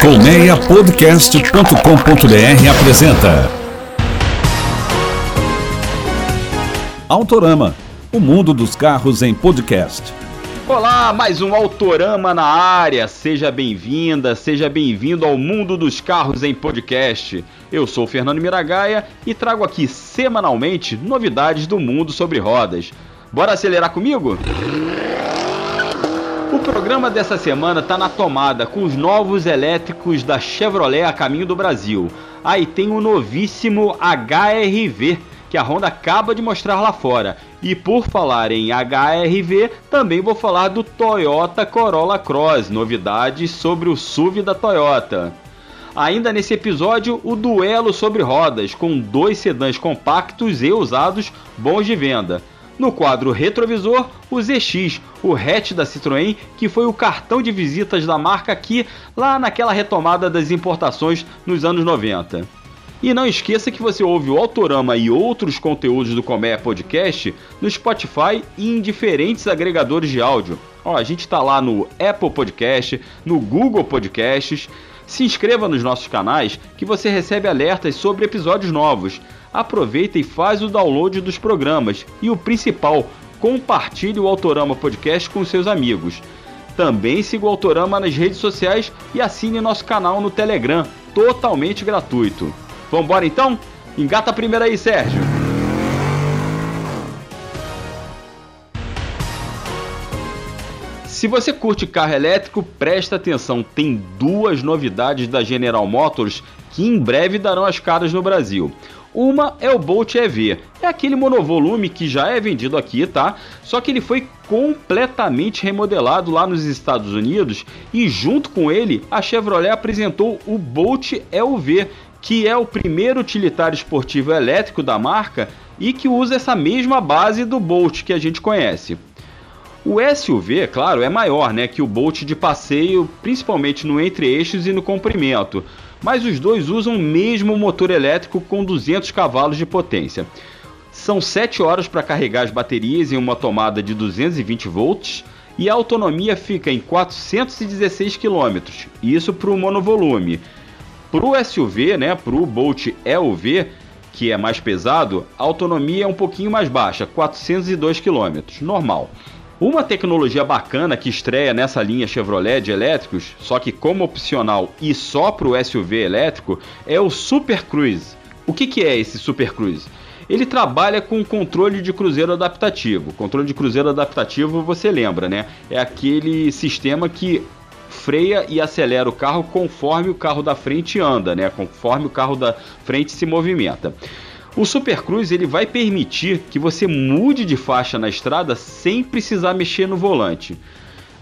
Colmeiapodcast.com.br apresenta Autorama, o mundo dos carros em podcast. Olá, mais um Autorama na área. Seja bem-vinda, seja bem-vindo ao mundo dos carros em podcast. Eu sou Fernando Miragaia e trago aqui semanalmente novidades do mundo sobre rodas. Bora acelerar comigo? O programa dessa semana está na tomada com os novos elétricos da Chevrolet a caminho do Brasil. Aí tem o novíssimo HRV que a Honda acaba de mostrar lá fora. E por falar em HRV, também vou falar do Toyota Corolla Cross, novidades sobre o SUV da Toyota. Ainda nesse episódio, o duelo sobre rodas, com dois sedãs compactos e usados bons de venda. No quadro retrovisor, o ZX, o hatch da Citroën, que foi o cartão de visitas da marca aqui, lá naquela retomada das importações nos anos 90. E não esqueça que você ouve o Autorama e outros conteúdos do Comé Podcast no Spotify e em diferentes agregadores de áudio. Ó, a gente está lá no Apple Podcast, no Google Podcasts. Se inscreva nos nossos canais que você recebe alertas sobre episódios novos. Aproveita e faz o download dos programas. E o principal, compartilhe o Autorama Podcast com seus amigos. Também siga o Autorama nas redes sociais e assine nosso canal no Telegram, totalmente gratuito. Vambora então? Engata a primeira aí, Sérgio. Se você curte carro elétrico, presta atenção, tem duas novidades da General Motors que em breve darão as caras no Brasil. Uma é o Bolt EV, é aquele monovolume que já é vendido aqui, tá? Só que ele foi completamente remodelado lá nos Estados Unidos e junto com ele a Chevrolet apresentou o Bolt EUV, que é o primeiro utilitário esportivo elétrico da marca e que usa essa mesma base do Bolt que a gente conhece. O SUV, claro, é maior né, que o Bolt de passeio, principalmente no entre-eixos e no comprimento, mas os dois usam o mesmo motor elétrico com 200 cavalos de potência. São 7 horas para carregar as baterias em uma tomada de 220 volts e a autonomia fica em 416 km, isso para o monovolume. Para o SUV, né, para o Bolt EUV, que é mais pesado, a autonomia é um pouquinho mais baixa, 402 km, normal. Uma tecnologia bacana que estreia nessa linha Chevrolet de elétricos, só que como opcional e só para o SUV elétrico, é o Super Cruise. O que, que é esse Super Cruise? Ele trabalha com controle de cruzeiro adaptativo. Controle de cruzeiro adaptativo, você lembra, né? É aquele sistema que freia e acelera o carro conforme o carro da frente anda, né? Conforme o carro da frente se movimenta. O Super Cruise ele vai permitir que você mude de faixa na estrada sem precisar mexer no volante.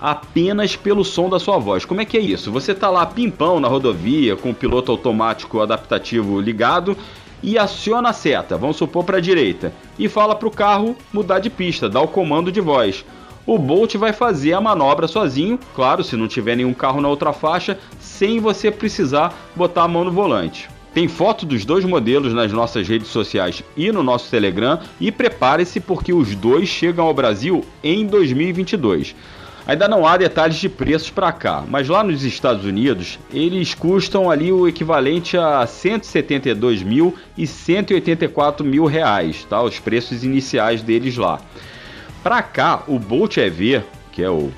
Apenas pelo som da sua voz. Como é que é isso? Você está lá pimpão na rodovia com o piloto automático adaptativo ligado e aciona a seta, vamos supor para a direita, e fala para o carro mudar de pista, dá o comando de voz o Bolt vai fazer a manobra sozinho, claro, se não tiver nenhum carro na outra faixa, sem você precisar botar a mão no volante. Tem foto dos dois modelos nas nossas redes sociais e no nosso Telegram e prepare-se porque os dois chegam ao Brasil em 2022. Ainda não há detalhes de preços para cá, mas lá nos Estados Unidos eles custam ali o equivalente a 172 mil e 184 mil reais, tá? Os preços iniciais deles lá. Para cá, o Bolt EV, que é o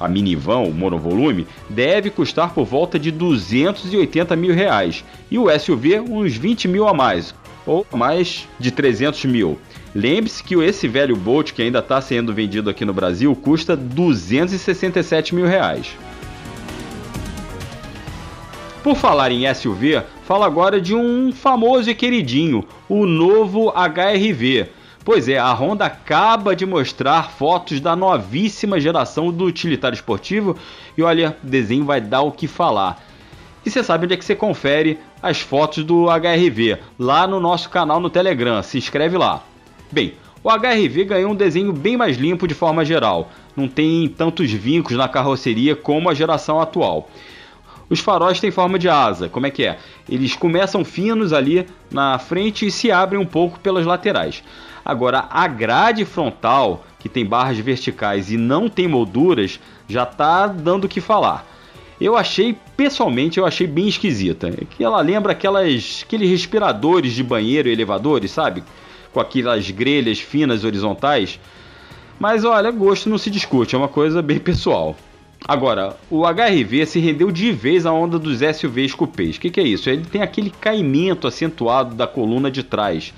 a minivan, o monovolume, deve custar por volta de 280 mil reais e o SUV uns 20 mil a mais, ou mais de 300 mil. Lembre-se que esse velho Bolt que ainda está sendo vendido aqui no Brasil custa 267 mil reais. Por falar em SUV, fala agora de um famoso e queridinho, o novo HRV. Pois é, a Honda acaba de mostrar fotos da novíssima geração do utilitário esportivo e olha, o desenho vai dar o que falar. E você sabe onde é que você confere as fotos do HRV? Lá no nosso canal no Telegram, se inscreve lá. Bem, o HRV ganhou um desenho bem mais limpo de forma geral, não tem tantos vincos na carroceria como a geração atual. Os faróis têm forma de asa, como é que é? Eles começam finos ali na frente e se abrem um pouco pelas laterais. Agora, a grade frontal, que tem barras verticais e não tem molduras, já está dando o que falar. eu achei, pessoalmente, eu achei bem esquisita. Que ela lembra aquelas, aqueles respiradores de banheiro e elevadores, sabe? Com aquelas grelhas finas horizontais. Mas olha, gosto não se discute, é uma coisa bem pessoal. Agora, o HRV se rendeu de vez à onda dos SUVs coupés. O que, que é isso? Ele tem aquele caimento acentuado da coluna de trás,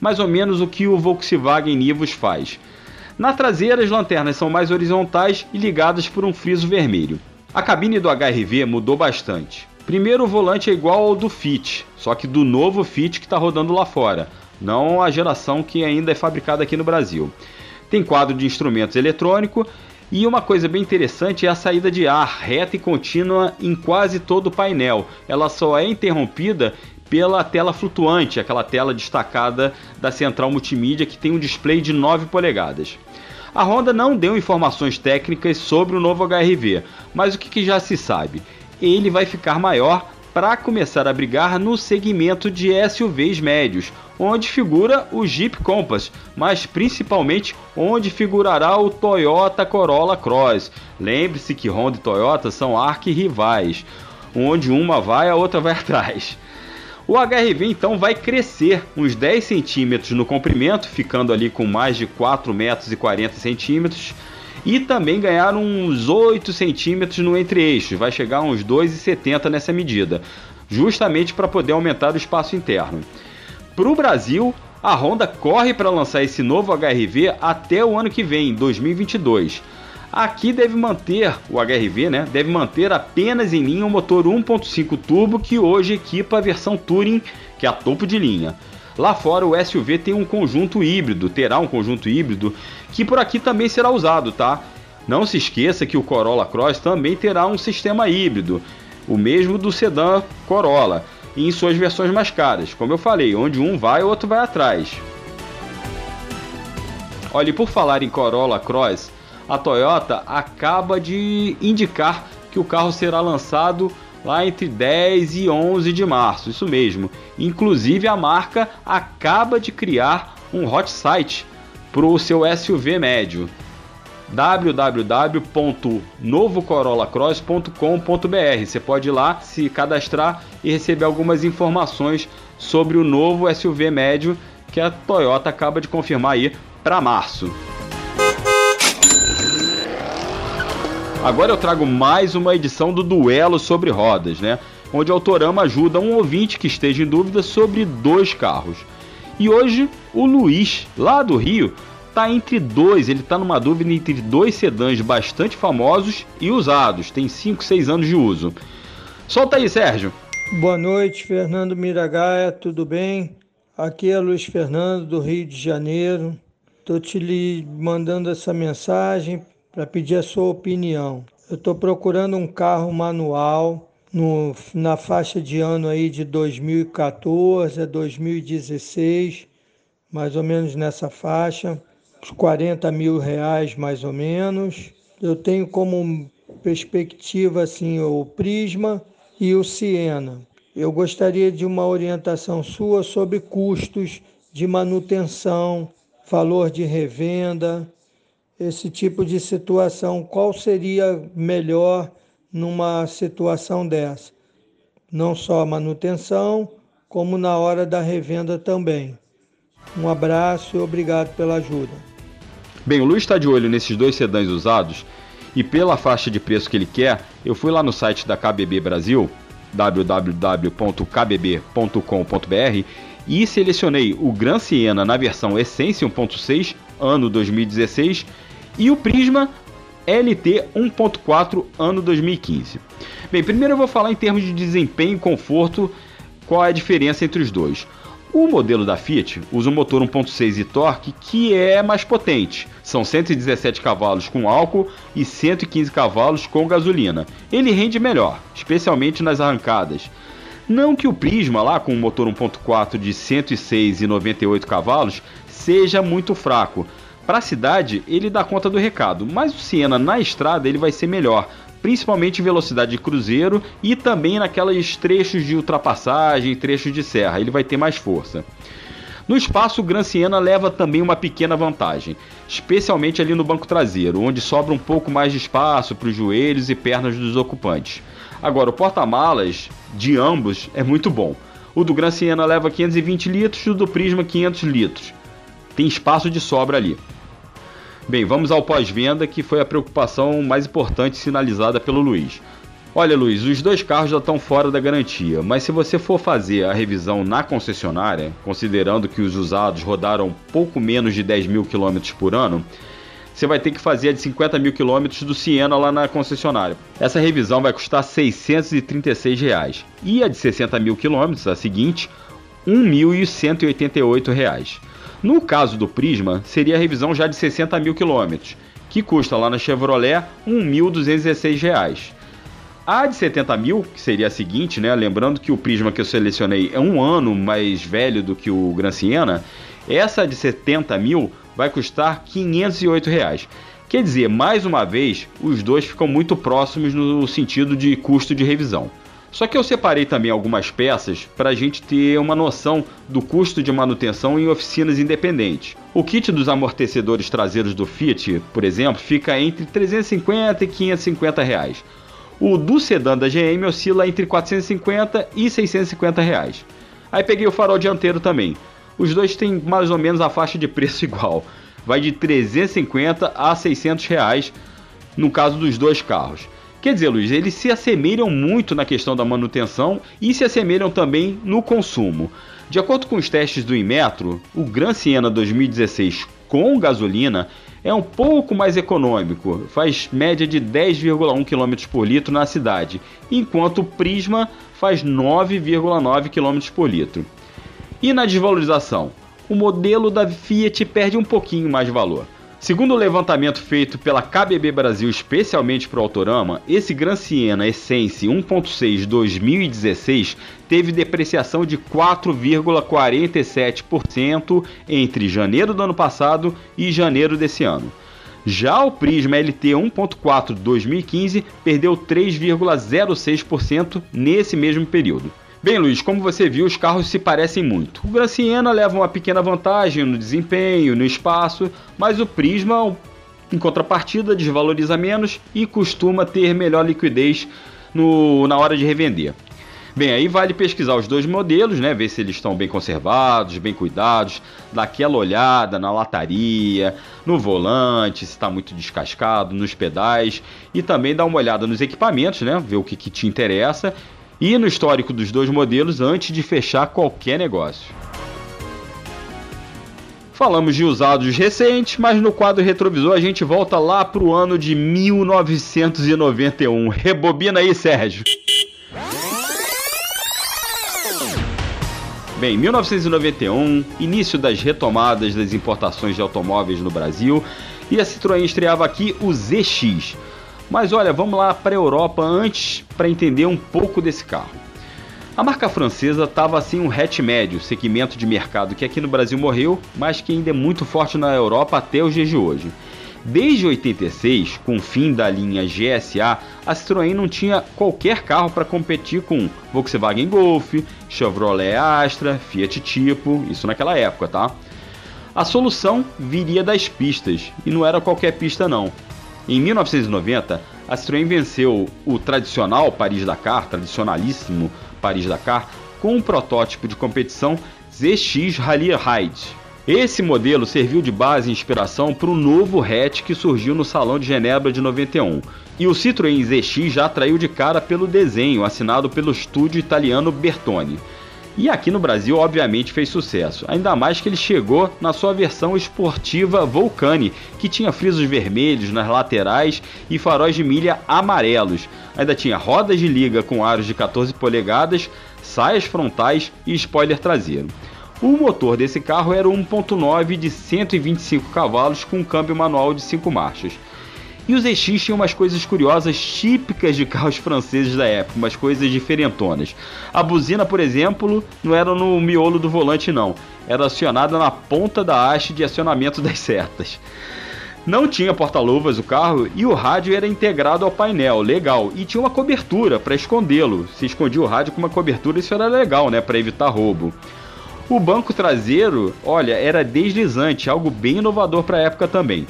mais ou menos o que o Volkswagen Nivus faz. Na traseira, as lanternas são mais horizontais e ligadas por um friso vermelho. A cabine do HRV mudou bastante. Primeiro, o volante é igual ao do Fit, só que do novo Fit que está rodando lá fora, não a geração que ainda é fabricada aqui no Brasil. Tem quadro de instrumentos eletrônico e uma coisa bem interessante é a saída de ar reta e contínua em quase todo o painel. Ela só é interrompida pela tela flutuante, aquela tela destacada da central multimídia que tem um display de 9 polegadas. A Honda não deu informações técnicas sobre o novo HRV, mas o que, que já se sabe? Ele vai ficar maior para começar a brigar no segmento de SUVs médios, onde figura o Jeep Compass, mas principalmente onde figurará o Toyota Corolla Cross. Lembre-se que Honda e Toyota são arquirrivais, onde uma vai, a outra vai atrás. O HRV então vai crescer uns 10 centímetros no comprimento, ficando ali com mais de 4 metros e 40 centímetros, e também ganhar uns 8 centímetros no entre-eixos, vai chegar a uns 2,70 nessa medida, justamente para poder aumentar o espaço interno. Para o Brasil, a Honda corre para lançar esse novo HRV até o ano que vem, 2022. Aqui deve manter o HRV, né? Deve manter apenas em linha o motor 1.5 turbo que hoje equipa a versão Touring, que é a topo de linha. Lá fora o SUV tem um conjunto híbrido, terá um conjunto híbrido que por aqui também será usado, tá? Não se esqueça que o Corolla Cross também terá um sistema híbrido, o mesmo do sedã Corolla em suas versões mais caras. Como eu falei, onde um vai, o outro vai atrás. Olha, e por falar em Corolla Cross, a Toyota acaba de indicar que o carro será lançado lá entre 10 e 11 de março, isso mesmo. Inclusive a marca acaba de criar um hot site para o seu SUV médio www.novocorollacross.com.br. Você pode ir lá, se cadastrar e receber algumas informações sobre o novo SUV médio que a Toyota acaba de confirmar aí para março. Agora eu trago mais uma edição do Duelo sobre Rodas, né? Onde o Autorama ajuda um ouvinte que esteja em dúvida sobre dois carros. E hoje o Luiz, lá do Rio, tá entre dois, ele tá numa dúvida entre dois sedãs bastante famosos e usados, tem 5, 6 anos de uso. Solta aí, Sérgio. Boa noite, Fernando Miragaia, tudo bem? Aqui é Luiz Fernando do Rio de Janeiro. Tô te mandando essa mensagem para pedir a sua opinião. Eu estou procurando um carro manual no, na faixa de ano aí de 2014 a 2016, mais ou menos nessa faixa uns 40 mil reais mais ou menos. Eu tenho como perspectiva assim o Prisma e o Siena. Eu gostaria de uma orientação sua sobre custos de manutenção, valor de revenda, esse tipo de situação. Qual seria melhor numa situação dessa? Não só a manutenção, como na hora da revenda também. Um abraço e obrigado pela ajuda. Bem, o Luiz está de olho nesses dois sedãs usados e pela faixa de preço que ele quer, eu fui lá no site da KBB Brasil, www.kbb.com.br e selecionei o Gran Siena na versão Essence 1.6, ano 2016, e o Prisma LT 1.4, ano 2015. Bem, primeiro eu vou falar em termos de desempenho e conforto, qual é a diferença entre os dois. O modelo da Fiat usa um motor 1.6 e torque que é mais potente. São 117 cavalos com álcool e 115 cavalos com gasolina. Ele rende melhor, especialmente nas arrancadas. Não que o Prisma lá com um motor 1.4 de 106 e 98 cavalos seja muito fraco. Para a cidade, ele dá conta do recado, mas o Siena na estrada ele vai ser melhor, principalmente em velocidade de cruzeiro e também naquelas trechos de ultrapassagem, trechos de serra, ele vai ter mais força. No espaço, o Gran Siena leva também uma pequena vantagem, especialmente ali no banco traseiro, onde sobra um pouco mais de espaço para os joelhos e pernas dos ocupantes. Agora, o porta-malas de ambos é muito bom. O do Gran Siena leva 520 litros e o do Prisma 500 litros. Tem espaço de sobra ali. Bem, vamos ao pós-venda, que foi a preocupação mais importante sinalizada pelo Luiz. Olha, Luiz, os dois carros já estão fora da garantia, mas se você for fazer a revisão na concessionária, considerando que os usados rodaram pouco menos de 10 mil quilômetros por ano, você vai ter que fazer a de 50 mil quilômetros do Siena lá na concessionária. Essa revisão vai custar 636 reais. e a de 60 mil quilômetros, a seguinte, 1.188 reais. No caso do Prisma, seria a revisão já de 60 mil quilômetros, que custa lá na Chevrolet 1.216 reais. A de 70 mil, que seria a seguinte, né? Lembrando que o Prisma que eu selecionei é um ano mais velho do que o Gran Siena. Essa de 70 mil vai custar 508 reais. Quer dizer, mais uma vez, os dois ficam muito próximos no sentido de custo de revisão. Só que eu separei também algumas peças para a gente ter uma noção do custo de manutenção em oficinas independentes. O kit dos amortecedores traseiros do Fiat, por exemplo, fica entre 350 e 550 reais. O do sedã da GM oscila entre 450 e 650 reais. Aí peguei o farol dianteiro também. Os dois têm mais ou menos a faixa de preço igual. Vai de 350 a 600 reais no caso dos dois carros. Quer dizer, Luiz, eles se assemelham muito na questão da manutenção e se assemelham também no consumo. De acordo com os testes do Inmetro, o Gran Siena 2016 com gasolina é um pouco mais econômico, faz média de 10,1 km por litro na cidade, enquanto o Prisma faz 9,9 km por litro. E na desvalorização? O modelo da Fiat perde um pouquinho mais de valor. Segundo o levantamento feito pela KBB Brasil especialmente para o Autorama, esse Gran Siena Essence 1.6 2016 teve depreciação de 4,47% entre janeiro do ano passado e janeiro desse ano. Já o Prisma LT 1.4 2015 perdeu 3,06% nesse mesmo período. Bem, Luiz, como você viu, os carros se parecem muito. O Gran Siena leva uma pequena vantagem no desempenho, no espaço, mas o Prisma, em contrapartida, desvaloriza menos e costuma ter melhor liquidez no, na hora de revender. Bem, aí vale pesquisar os dois modelos, né? Ver se eles estão bem conservados, bem cuidados, dar aquela olhada na lataria, no volante, se está muito descascado, nos pedais e também dar uma olhada nos equipamentos, né? Ver o que, que te interessa e no histórico dos dois modelos antes de fechar qualquer negócio. Falamos de usados recentes, mas no quadro retrovisor a gente volta lá para o ano de 1991. Rebobina aí, Sérgio. Bem, 1991, início das retomadas das importações de automóveis no Brasil, e a Citroën estreava aqui o ZX, mas olha, vamos lá para a Europa antes para entender um pouco desse carro. A marca francesa estava assim um hatch médio, segmento de mercado que aqui no Brasil morreu, mas que ainda é muito forte na Europa até os dias de hoje. Desde 86, com o fim da linha GSA, a Citroën não tinha qualquer carro para competir com Volkswagen Golf, Chevrolet Astra, Fiat Tipo, isso naquela época, tá? A solução viria das pistas, e não era qualquer pista não. Em 1990, a Citroën venceu o tradicional Paris-Dakar, tradicionalíssimo Paris-Dakar, com um protótipo de competição ZX Rally Ride. Esse modelo serviu de base e inspiração para o novo hatch que surgiu no Salão de Genebra de 91. E o Citroën ZX já atraiu de cara pelo desenho assinado pelo estúdio italiano Bertone. E aqui no Brasil, obviamente, fez sucesso, ainda mais que ele chegou na sua versão esportiva Vulcani, que tinha frisos vermelhos nas laterais e faróis de milha amarelos. Ainda tinha rodas de liga com aros de 14 polegadas, saias frontais e spoiler traseiro. O motor desse carro era 1.9 de 125 cavalos com câmbio manual de 5 marchas. E os ZX tinham umas coisas curiosas típicas de carros franceses da época, umas coisas diferentonas. A buzina, por exemplo, não era no miolo do volante não, era acionada na ponta da haste de acionamento das setas. Não tinha porta-luvas o carro e o rádio era integrado ao painel, legal, e tinha uma cobertura para escondê-lo. Se escondia o rádio com uma cobertura, isso era legal, né, para evitar roubo. O banco traseiro, olha, era deslizante, algo bem inovador para a época também.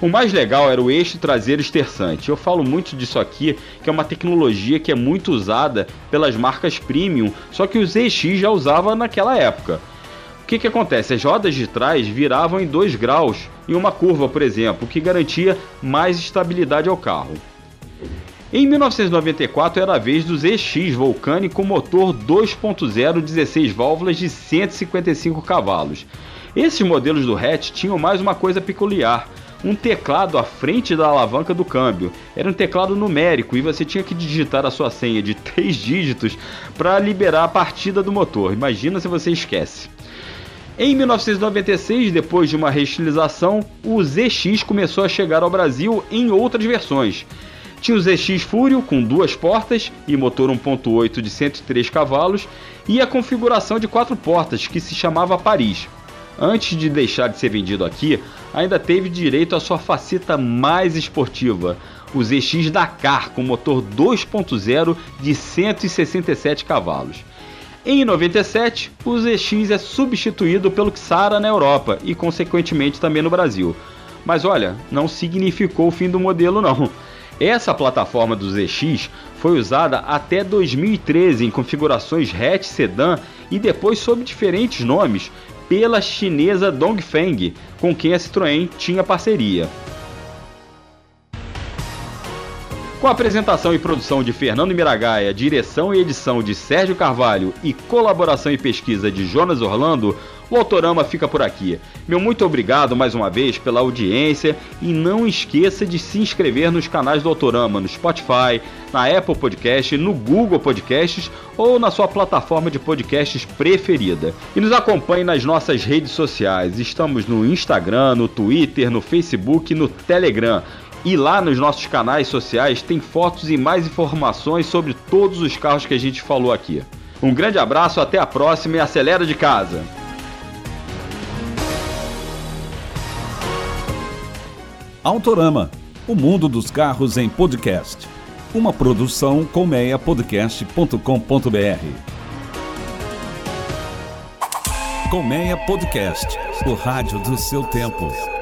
O mais legal era o eixo traseiro esterçante. Eu falo muito disso aqui, que é uma tecnologia que é muito usada pelas marcas premium, só que o ZX já usava naquela época. O que, que acontece? As rodas de trás viravam em 2 graus em uma curva, por exemplo, o que garantia mais estabilidade ao carro. Em 1994 era a vez do ZX Vulcani com motor 2.0 16 válvulas de 155 cavalos. Esses modelos do hatch tinham mais uma coisa peculiar um teclado à frente da alavanca do câmbio. Era um teclado numérico e você tinha que digitar a sua senha de três dígitos para liberar a partida do motor. Imagina se você esquece. Em 1996, depois de uma reestilização, o ZX começou a chegar ao Brasil em outras versões. Tinha o ZX Furio com duas portas e motor 1.8 de 103 cavalos e a configuração de quatro portas que se chamava Paris antes de deixar de ser vendido aqui, ainda teve direito à sua faceta mais esportiva, o ZX Dakar com motor 2.0 de 167 cavalos. Em 97, o ZX é substituído pelo Xara na Europa e consequentemente também no Brasil. Mas olha, não significou o fim do modelo não. Essa plataforma do ZX foi usada até 2013 em configurações hatch sedã e depois sob diferentes nomes, pela chinesa Dongfeng, com quem a Citroën tinha parceria. Com a apresentação e produção de Fernando Miragaia, direção e edição de Sérgio Carvalho e colaboração e pesquisa de Jonas Orlando, o Autorama fica por aqui. Meu muito obrigado mais uma vez pela audiência e não esqueça de se inscrever nos canais do Autorama no Spotify, na Apple Podcast, no Google Podcasts ou na sua plataforma de podcasts preferida. E nos acompanhe nas nossas redes sociais. Estamos no Instagram, no Twitter, no Facebook e no Telegram. E lá nos nossos canais sociais tem fotos e mais informações sobre todos os carros que a gente falou aqui. Um grande abraço, até a próxima e acelera de casa! Autorama, o mundo dos carros em podcast. Uma produção colmeiapodcast.com.br. Colmeia Podcast, o rádio do seu tempo.